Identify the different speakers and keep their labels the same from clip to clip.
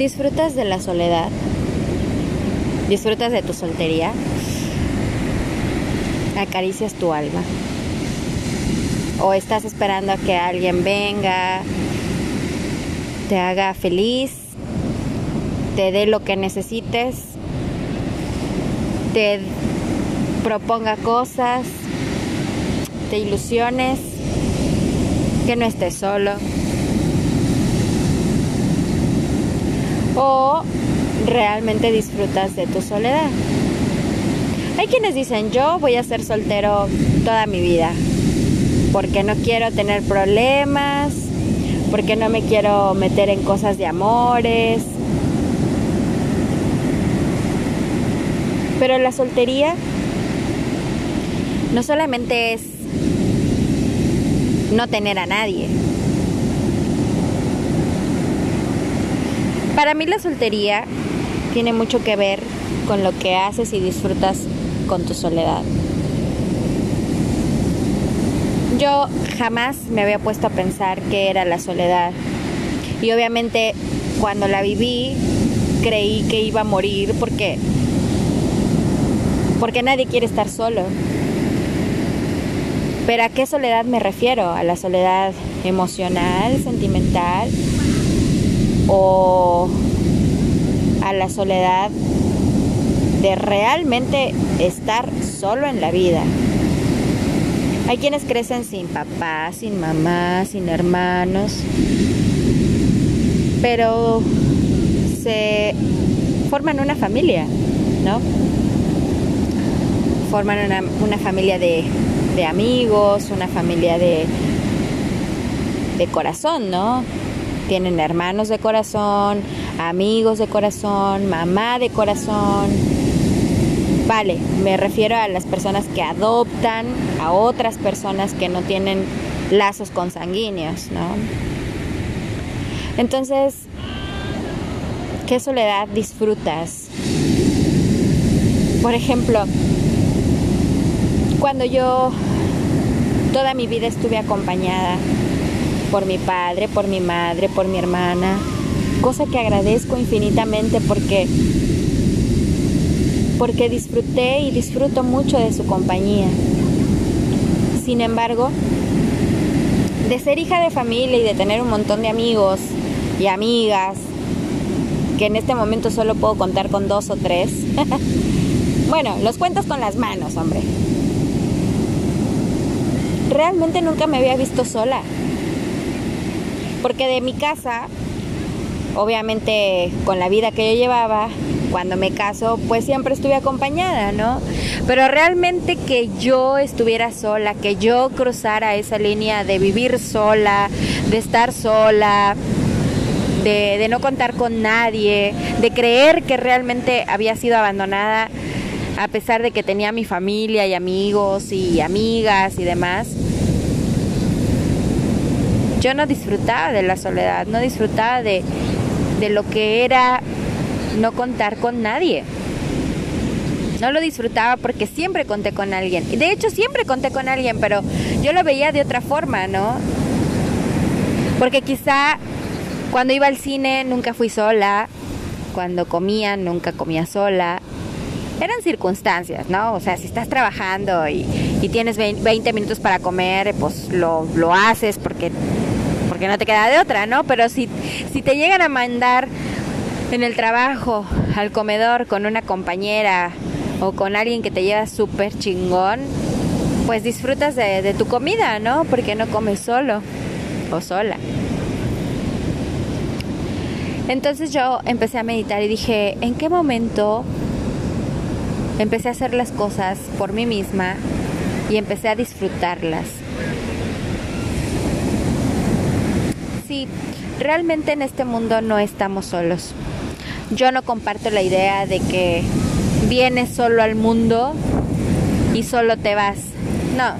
Speaker 1: ¿Disfrutas de la soledad? ¿Disfrutas de tu soltería? ¿Acaricias tu alma? ¿O estás esperando a que alguien venga, te haga feliz, te dé lo que necesites, te proponga cosas, te ilusiones, que no estés solo? O realmente disfrutas de tu soledad. Hay quienes dicen, yo voy a ser soltero toda mi vida, porque no quiero tener problemas, porque no me quiero meter en cosas de amores. Pero la soltería no solamente es no tener a nadie, Para mí la soltería tiene mucho que ver con lo que haces y disfrutas con tu soledad. Yo jamás me había puesto a pensar qué era la soledad. Y obviamente cuando la viví creí que iba a morir porque porque nadie quiere estar solo. Pero ¿a qué soledad me refiero? ¿A la soledad emocional, sentimental o a la soledad de realmente estar solo en la vida. Hay quienes crecen sin papá, sin mamá, sin hermanos, pero se forman una familia, ¿no? Forman una, familia de, de, amigos, una familia de, de corazón, ¿no? Tienen hermanos de corazón, amigos de corazón, mamá de corazón. Vale, me refiero a las personas que adoptan a otras personas que no tienen lazos consanguíneos, ¿no? Entonces, ¿qué soledad disfrutas? Por ejemplo, cuando yo toda mi vida estuve acompañada por mi padre, por mi madre, por mi hermana, cosa que agradezco infinitamente porque porque disfruté y disfruto mucho de su compañía. Sin embargo, de ser hija de familia y de tener un montón de amigos y amigas, que en este momento solo puedo contar con dos o tres, bueno, los cuentas con las manos, hombre. Realmente nunca me había visto sola. Porque de mi casa, obviamente con la vida que yo llevaba, cuando me caso, pues siempre estuve acompañada, ¿no? Pero realmente que yo estuviera sola, que yo cruzara esa línea de vivir sola, de estar sola, de, no contar con nadie, de creer que realmente había sido abandonada, a pesar de que tenía mi familia y amigos y amigas y demás yo no disfrutaba de la soledad, no disfrutaba de, lo que era no contar con nadie. No lo disfrutaba porque siempre conté con alguien. Y de hecho siempre conté con alguien, pero yo lo veía de otra forma, ¿no? Porque quizá cuando iba al cine nunca fui sola, cuando comía nunca comía sola. Eran circunstancias, ¿no? O sea, si estás trabajando y, tienes 20 minutos para comer, pues lo, lo haces porque que no te queda de otra, ¿no? Pero si, si te llegan a mandar en el trabajo, al comedor, con una compañera o con alguien que te lleva súper chingón, pues disfrutas de, de tu comida, ¿no? Porque no comes solo o sola. Entonces yo empecé a meditar y dije, ¿en qué momento empecé a hacer las cosas por mí misma y empecé a disfrutarlas? sí, realmente en este mundo no estamos solos. Yo no comparto la idea de que vienes solo al mundo y solo te vas. No.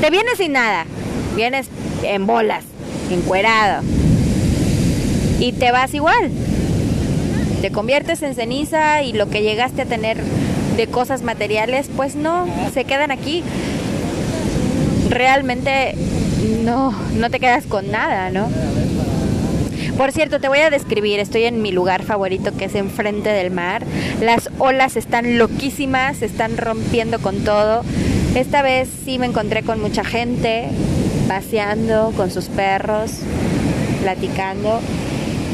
Speaker 1: Te vienes sin nada. Vienes en bolas, encuerado. Y te vas igual. Te conviertes en ceniza y lo que llegaste a tener de cosas materiales, pues no, se quedan aquí. Realmente no, no te quedas con nada, ¿no? Por cierto, te voy a describir, estoy en mi lugar favorito que es enfrente del mar. Las olas están loquísimas, están rompiendo con todo. Esta vez sí me encontré con mucha gente paseando con sus perros, platicando.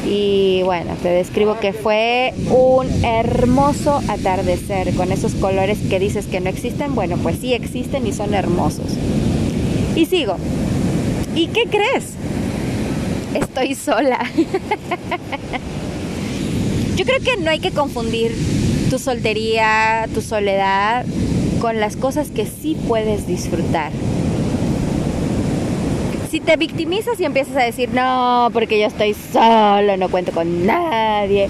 Speaker 1: Y bueno, te describo que fue un hermoso atardecer con esos colores que dices que no existen. Bueno, pues sí existen y son hermosos. Y sigo. ¿Y qué crees? Estoy sola. Yo creo que no hay que confundir tu soltería, tu soledad con las cosas que sí puedes disfrutar. Si te victimizas y empiezas a decir, no, porque yo estoy solo, no cuento con nadie,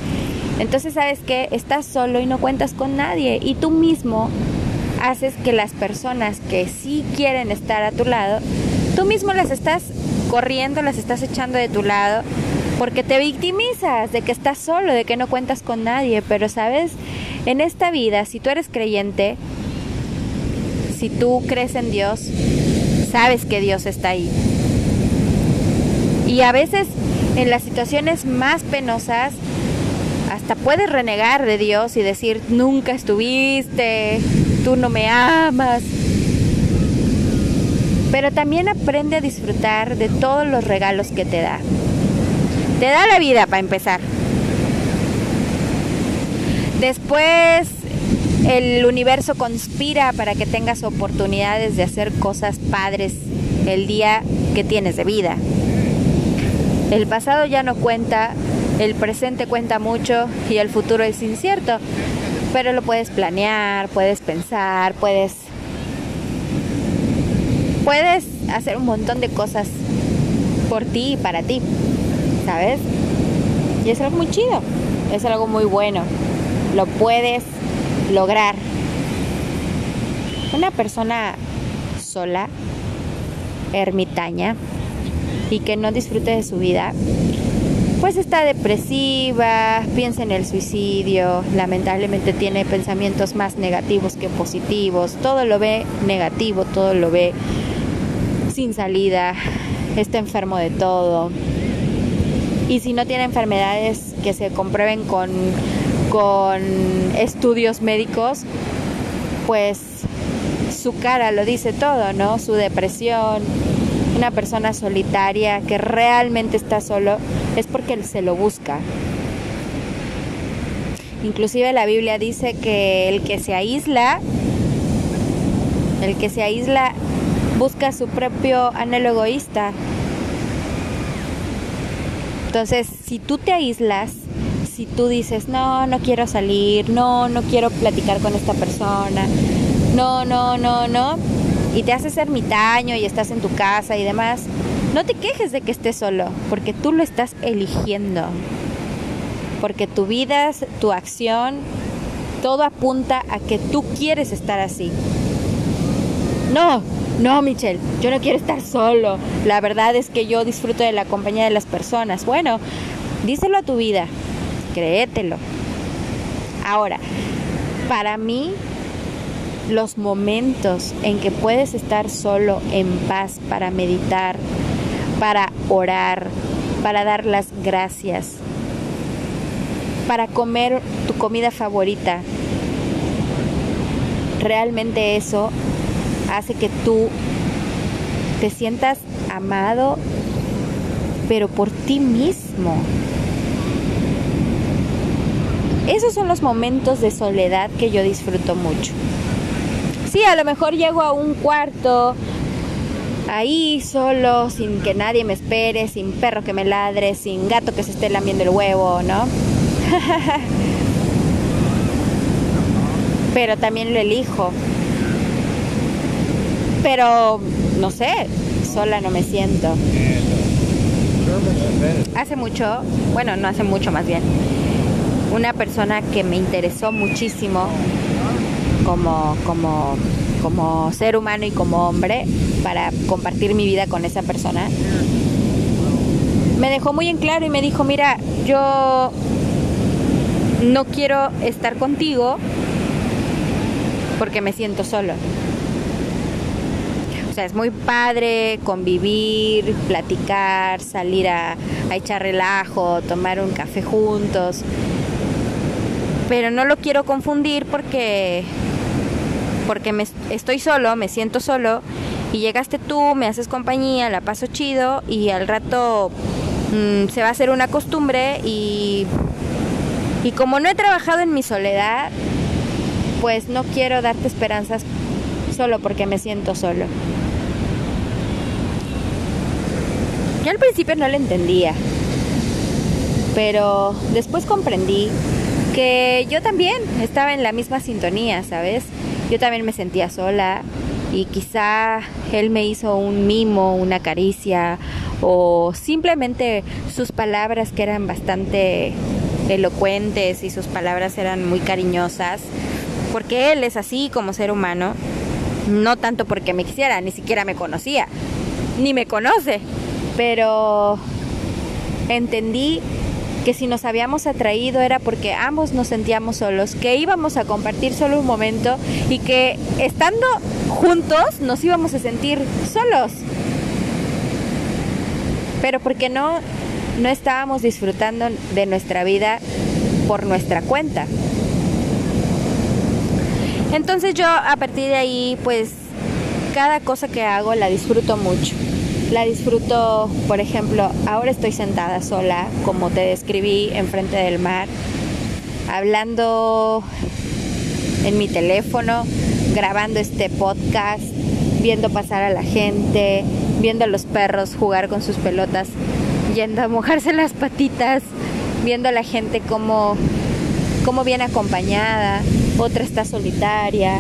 Speaker 1: entonces sabes que estás solo y no cuentas con nadie. Y tú mismo haces que las personas que sí quieren estar a tu lado, tú mismo las estás corriendo, las estás echando de tu lado porque te victimizas de que estás solo, de que no cuentas con nadie, pero sabes, en esta vida, si tú eres creyente, si tú crees en Dios, sabes que Dios está ahí. Y a veces en las situaciones más penosas hasta puedes renegar de Dios y decir, nunca estuviste, tú no me amas. Pero también aprende a disfrutar de todos los regalos que te da. Te da la vida para empezar. Después el universo conspira para que tengas oportunidades de hacer cosas padres el día que tienes de vida. El pasado ya no cuenta, el presente cuenta mucho y el futuro es incierto, pero lo puedes planear, puedes pensar, puedes puedes hacer un montón de cosas por ti y para ti, ¿sabes? Y es algo muy chido, es algo muy bueno. Lo puedes lograr. Una persona sola, ermitaña, y que no disfrute de su vida, pues está depresiva, piensa en el suicidio, lamentablemente tiene pensamientos más negativos que positivos, todo lo ve negativo, todo lo ve sin salida, está enfermo de todo. Y si no tiene enfermedades que se comprueben con, con estudios médicos, pues su cara lo dice todo, ¿no? Su depresión, una persona solitaria que realmente está solo es porque él se lo busca. Inclusive la Biblia dice que el que se aísla, el que se aísla busca su propio anhelo egoísta. Entonces, si tú te aíslas, si tú dices, no, no quiero salir, no, no quiero platicar con esta persona, no, no, no, no, y te haces ermitaño y estás en tu casa y demás, no te quejes de que estés solo, porque tú lo estás eligiendo. Porque tu vida, tu acción, todo apunta a que tú quieres estar así. No, no, Michelle, yo no quiero estar solo. La verdad es que yo disfruto de la compañía de las personas. Bueno, díselo a tu vida, créetelo. Ahora, para mí los momentos en que puedes estar solo en paz para meditar, para orar, para dar las gracias, para comer tu comida favorita. Realmente eso hace que tú te sientas amado, pero por ti mismo. Esos son los momentos de soledad que yo disfruto mucho sí, a lo mejor llego a un cuarto ahí solo, sin que nadie me espere, sin perro que me ladre, sin gato que se esté lamiendo el huevo, ¿no? Pero también lo elijo. Pero, no sé, sola no me siento. Hace mucho, bueno, no hace mucho más bien, una persona que me interesó muchísimo como, como, como ser humano y como hombre para compartir mi vida con esa persona, me dejó muy en claro y me dijo, mira, yo no quiero estar contigo porque me siento solo. O sea, es muy padre convivir, platicar, salir a, echar relajo, tomar un café juntos. Pero no lo quiero confundir porque porque me, estoy solo, me siento solo y llegaste tú, me haces compañía, la paso chido y al rato mm, se va a hacer una costumbre y, y como no he trabajado en mi soledad, pues no quiero darte esperanzas solo porque me siento solo. Yo al principio no lo entendía, pero después comprendí que yo también estaba en la misma sintonía, ¿sabes? Yo también me sentía sola y quizá él me hizo un mimo, una caricia o simplemente sus palabras que eran bastante elocuentes y sus palabras eran muy cariñosas, porque él es así como ser humano, no tanto porque me quisiera, ni siquiera me conocía, ni me conoce, pero entendí que si nos habíamos atraído era porque ambos nos sentíamos solos, que íbamos a compartir solo un momento y que estando juntos nos íbamos a sentir solos. Pero porque no no estábamos disfrutando de nuestra vida por nuestra cuenta. Entonces yo a partir de ahí pues cada cosa que hago la disfruto mucho. La disfruto, por ejemplo, ahora estoy sentada sola, como te describí, enfrente del mar, hablando en mi teléfono, grabando este podcast, viendo pasar a la gente, viendo a los perros jugar con sus pelotas, yendo a mojarse las patitas, viendo a la gente como, como viene acompañada, otra está solitaria.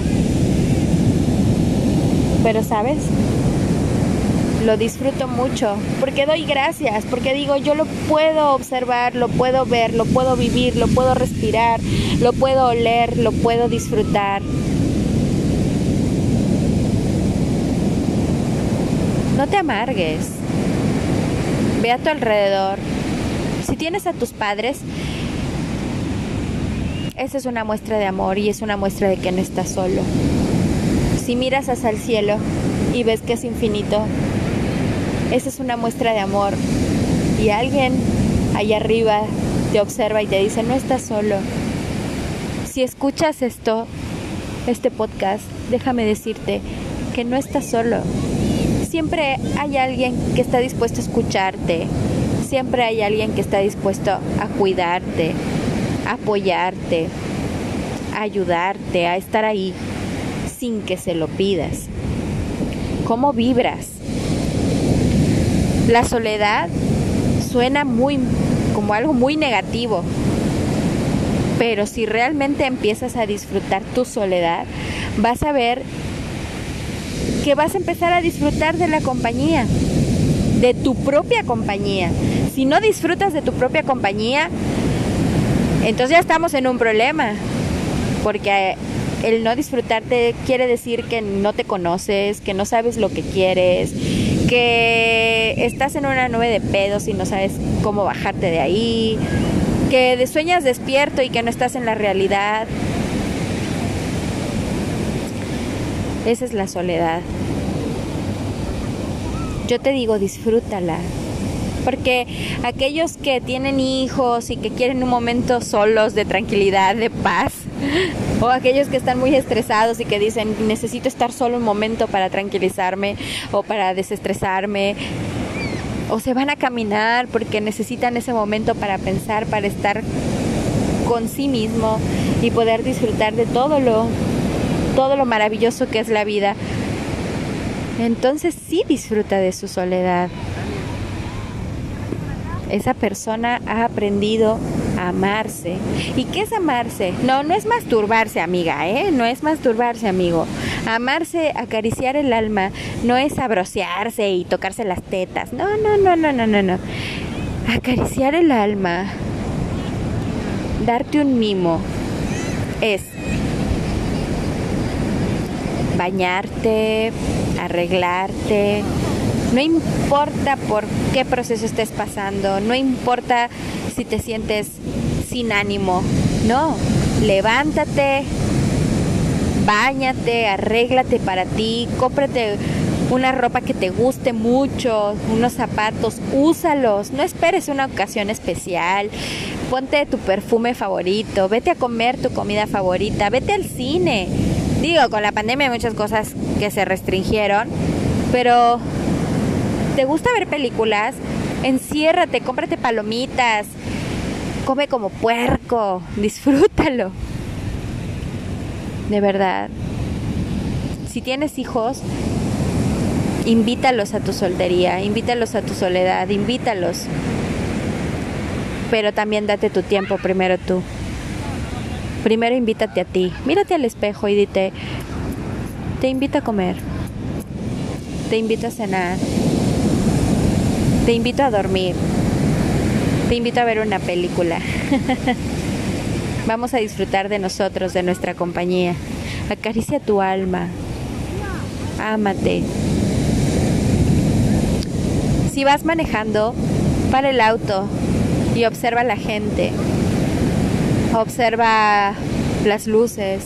Speaker 1: Pero sabes, lo disfruto mucho, porque doy gracias, porque digo, yo lo puedo observar, lo puedo ver, lo puedo vivir, lo puedo respirar, lo puedo oler, lo puedo disfrutar. No te amargues. Ve a tu alrededor. Si tienes a tus padres, esa es una muestra de amor y es una muestra de que no estás solo. Si miras hacia el cielo y ves que es infinito, esa es una muestra de amor. Y alguien allá arriba te observa y te dice, no estás solo. Si escuchas esto, este podcast, déjame decirte que no estás solo. Siempre hay alguien que está dispuesto a escucharte. Siempre hay alguien que está dispuesto a cuidarte, a apoyarte, a ayudarte, a estar ahí sin que se lo pidas. ¿Cómo vibras? La soledad suena muy como algo muy negativo. Pero si realmente empiezas a disfrutar tu soledad, vas a ver que vas a empezar a disfrutar de la compañía, de tu propia compañía. Si no disfrutas de tu propia compañía, entonces ya estamos en un problema, porque el no disfrutarte quiere decir que no te conoces, que no sabes lo que quieres, que estás en una nube de pedos y no sabes cómo bajarte de ahí, que sueñas despierto y que no estás en la realidad. Esa es la soledad. Yo te digo, disfrútala. Porque aquellos que tienen hijos y que quieren un momento solos de tranquilidad, de paz, o aquellos que están muy estresados y que dicen, necesito estar solo un momento para tranquilizarme o para desestresarme, o se van a caminar porque necesitan ese momento para pensar, para estar con sí mismo y poder disfrutar de todo lo todo lo maravilloso que es la vida. Entonces sí disfruta de su soledad. Esa persona ha aprendido a amarse. ¿Y qué es amarse? No, no es masturbarse, amiga, ¿eh? No es masturbarse, amigo. Amarse, acariciar el alma, no es abrocearse y tocarse las tetas. No, no, no, no, no, no, no. Acariciar el alma, darte un mimo, es bañarte, arreglarte, no importa por qué proceso estés pasando, no importa si te sientes sin ánimo, no, levántate, bañate, arréglate para ti, cómprate una ropa que te guste mucho, unos zapatos, úsalos, no esperes una ocasión especial, ponte tu perfume favorito, vete a comer tu comida favorita, vete al cine. Digo, con la pandemia hay muchas cosas que se restringieron, pero ¿te gusta ver películas? Enciérrate, cómprate palomitas, come como puerco, disfrútalo. De verdad. Si tienes hijos, invítalos a tu soltería, invítalos a tu soledad, invítalos. Pero también date tu tiempo primero tú. Primero invítate a ti. Mírate al espejo y dite, te invito a comer. Te invito a cenar. Te invito a dormir. Te invito a ver una película. Vamos a disfrutar de nosotros, de nuestra compañía. Acaricia tu alma. Ámate. Si vas manejando, para el auto y observa la gente. Observa las luces.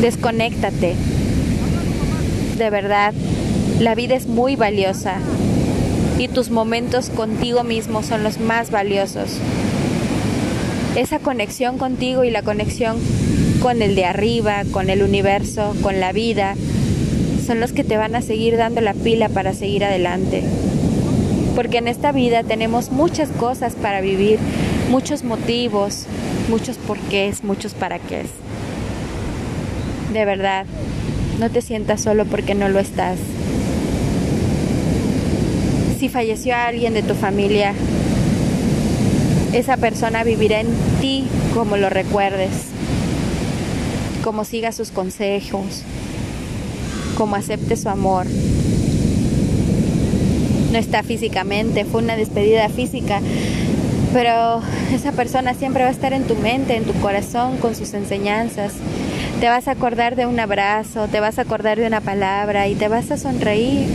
Speaker 1: Desconéctate. De verdad, la vida es muy valiosa y tus momentos contigo mismo son los más valiosos. Esa conexión contigo y la conexión con el de arriba, con el universo, con la vida, son los que te van a seguir dando la pila para seguir adelante. Porque en esta vida tenemos muchas cosas para vivir, muchos motivos, muchos porqués, muchos para qué. De verdad, no te sientas solo porque no lo estás. Si falleció alguien de tu familia, esa persona vivirá en ti como lo recuerdes, como siga sus consejos, como acepte su amor. No está físicamente, fue una despedida física, pero esa persona siempre va a estar en tu mente, en tu corazón, con sus enseñanzas. Te vas a acordar de un abrazo, te vas a acordar de una palabra y te vas a sonreír.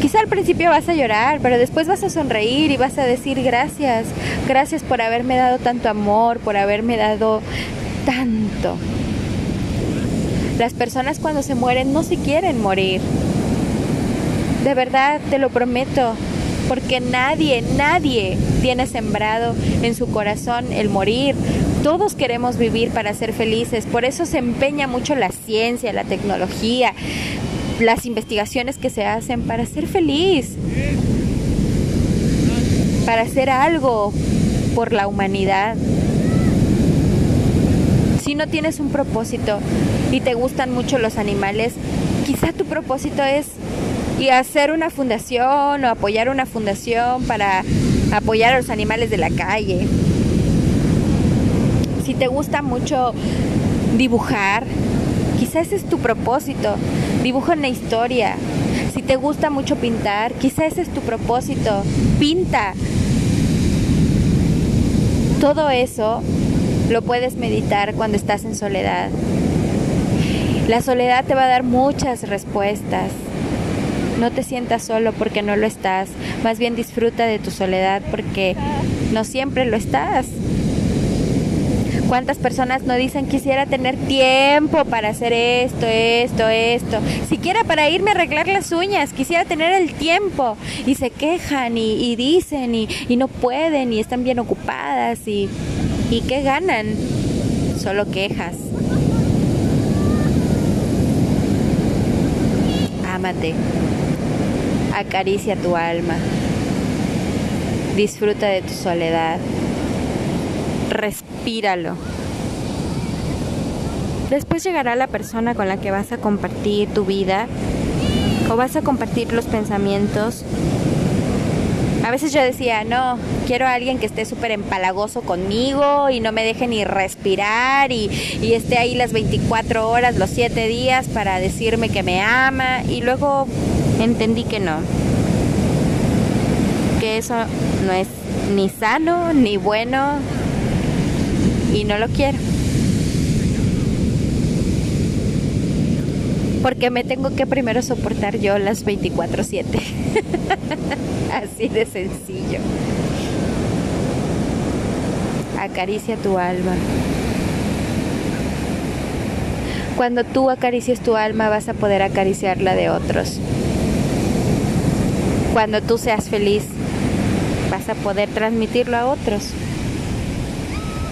Speaker 1: Quizá al principio vas a llorar, pero después vas a sonreír y vas a decir gracias, gracias por haberme dado tanto amor, por haberme dado tanto. Las personas cuando se mueren no se quieren morir. De verdad, te lo prometo. Porque nadie, nadie tiene sembrado en su corazón el morir. Todos queremos vivir para ser felices. Por eso se empeña mucho la ciencia, la tecnología, las investigaciones que se hacen para ser feliz. Para hacer algo por la humanidad si no tienes un propósito y te gustan mucho los animales, quizá tu propósito es hacer una fundación o apoyar una fundación para apoyar a los animales de la calle. Te gusta mucho dibujar, quizá ese es tu propósito. Dibuja una historia. Si te gusta mucho pintar, quizá ese es tu propósito. Pinta. Todo eso lo puedes meditar cuando estás en soledad. La soledad te va a dar muchas respuestas. No te sientas solo porque no lo estás. Más bien disfruta de tu soledad porque no siempre lo estás. ¿Cuántas personas no dicen quisiera tener tiempo para hacer esto, esto, esto? Siquiera para irme a arreglar las uñas, quisiera tener el tiempo. Y se quejan y, dicen y, no pueden y están bien ocupadas y ¿Y qué ganan? Solo quejas. Ámate. Acaricia tu alma. Disfruta de tu soledad. Respíralo. Después llegará la persona con la que vas a compartir tu vida o vas a compartir los pensamientos a veces yo decía, no, quiero a alguien que esté súper empalagoso conmigo y no me deje ni respirar y, y, esté ahí las 24 horas, los 7 días para decirme que me ama. Y luego entendí que no. Que eso no es ni sano, ni bueno y no lo quiero. porque me tengo que primero soportar yo las 24/7. Así de sencillo. Acaricia tu alma. Cuando tú acaricias tu alma vas a poder acariciar la de otros. Cuando tú seas feliz vas a poder transmitirlo a otros.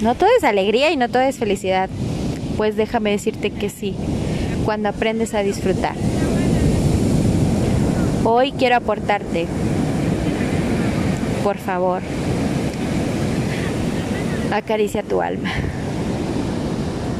Speaker 1: No todo es alegría y no todo es felicidad. Pues déjame decirte que sí, cuando aprendes a disfrutar. Hoy quiero aportarte, por favor, acaricia tu alma.